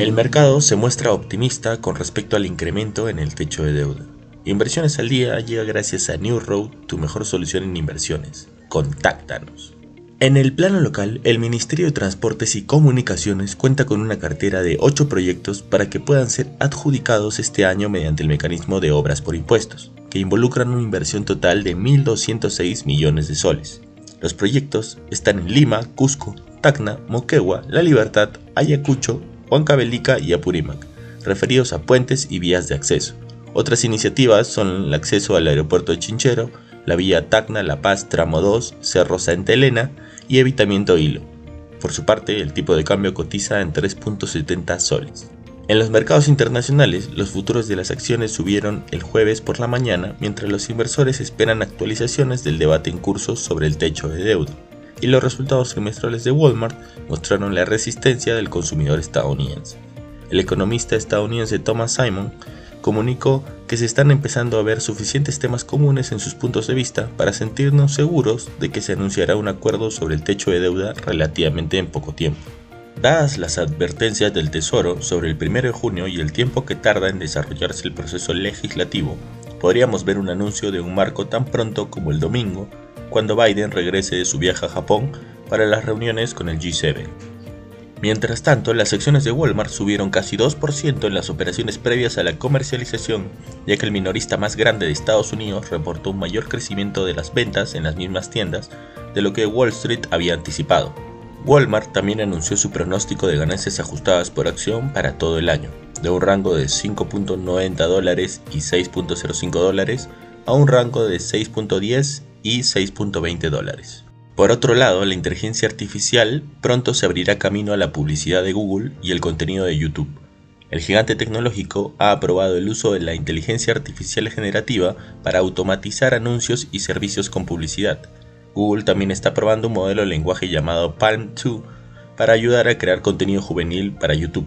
El mercado se muestra optimista con respecto al incremento en el techo de deuda. Inversiones al día llega gracias a New Road, tu mejor solución en inversiones. Contáctanos. En el plano local, el Ministerio de Transportes y Comunicaciones cuenta con una cartera de 8 proyectos para que puedan ser adjudicados este año mediante el mecanismo de obras por impuestos, que involucran una inversión total de 1.206 millones de soles. Los proyectos están en Lima, Cusco, Tacna, Moquegua, La Libertad, Ayacucho, Huancavelica y Apurímac, referidos a puentes y vías de acceso. Otras iniciativas son el acceso al aeropuerto de Chinchero, la vía Tacna La Paz Tramo 2, Cerro Santa Elena y Evitamiento Hilo. Por su parte, el tipo de cambio cotiza en 3.70 soles. En los mercados internacionales, los futuros de las acciones subieron el jueves por la mañana mientras los inversores esperan actualizaciones del debate en curso sobre el techo de deuda y los resultados trimestrales de Walmart mostraron la resistencia del consumidor estadounidense. El economista estadounidense Thomas Simon comunicó que se están empezando a ver suficientes temas comunes en sus puntos de vista para sentirnos seguros de que se anunciará un acuerdo sobre el techo de deuda relativamente en poco tiempo. Dadas las advertencias del Tesoro sobre el 1 de junio y el tiempo que tarda en desarrollarse el proceso legislativo, podríamos ver un anuncio de un marco tan pronto como el domingo cuando Biden regrese de su viaje a Japón para las reuniones con el G7. Mientras tanto, las acciones de Walmart subieron casi 2% en las operaciones previas a la comercialización, ya que el minorista más grande de Estados Unidos reportó un mayor crecimiento de las ventas en las mismas tiendas de lo que Wall Street había anticipado. Walmart también anunció su pronóstico de ganancias ajustadas por acción para todo el año, de un rango de 5.90 dólares y 6.05 dólares a un rango de 6.10 y 6.20 dólares. Por otro lado, la inteligencia artificial pronto se abrirá camino a la publicidad de Google y el contenido de YouTube. El gigante tecnológico ha aprobado el uso de la inteligencia artificial generativa para automatizar anuncios y servicios con publicidad. Google también está probando un modelo de lenguaje llamado Palm 2 para ayudar a crear contenido juvenil para YouTube.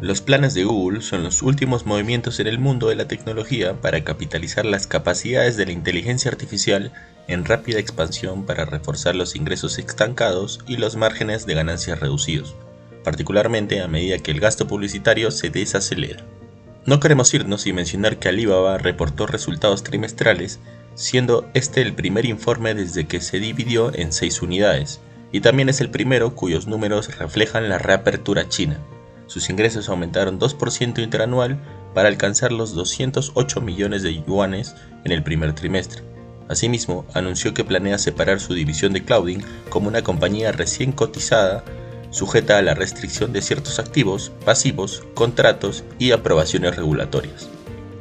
Los planes de Google son los últimos movimientos en el mundo de la tecnología para capitalizar las capacidades de la inteligencia artificial en rápida expansión para reforzar los ingresos estancados y los márgenes de ganancias reducidos, particularmente a medida que el gasto publicitario se desacelera. No queremos irnos sin mencionar que Alibaba reportó resultados trimestrales, siendo este el primer informe desde que se dividió en seis unidades, y también es el primero cuyos números reflejan la reapertura china. Sus ingresos aumentaron 2% interanual para alcanzar los 208 millones de yuanes en el primer trimestre. Asimismo, anunció que planea separar su división de clouding como una compañía recién cotizada, sujeta a la restricción de ciertos activos, pasivos, contratos y aprobaciones regulatorias.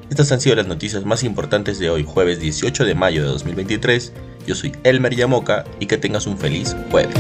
Estas han sido las noticias más importantes de hoy, jueves 18 de mayo de 2023. Yo soy Elmer Yamoca y que tengas un feliz jueves.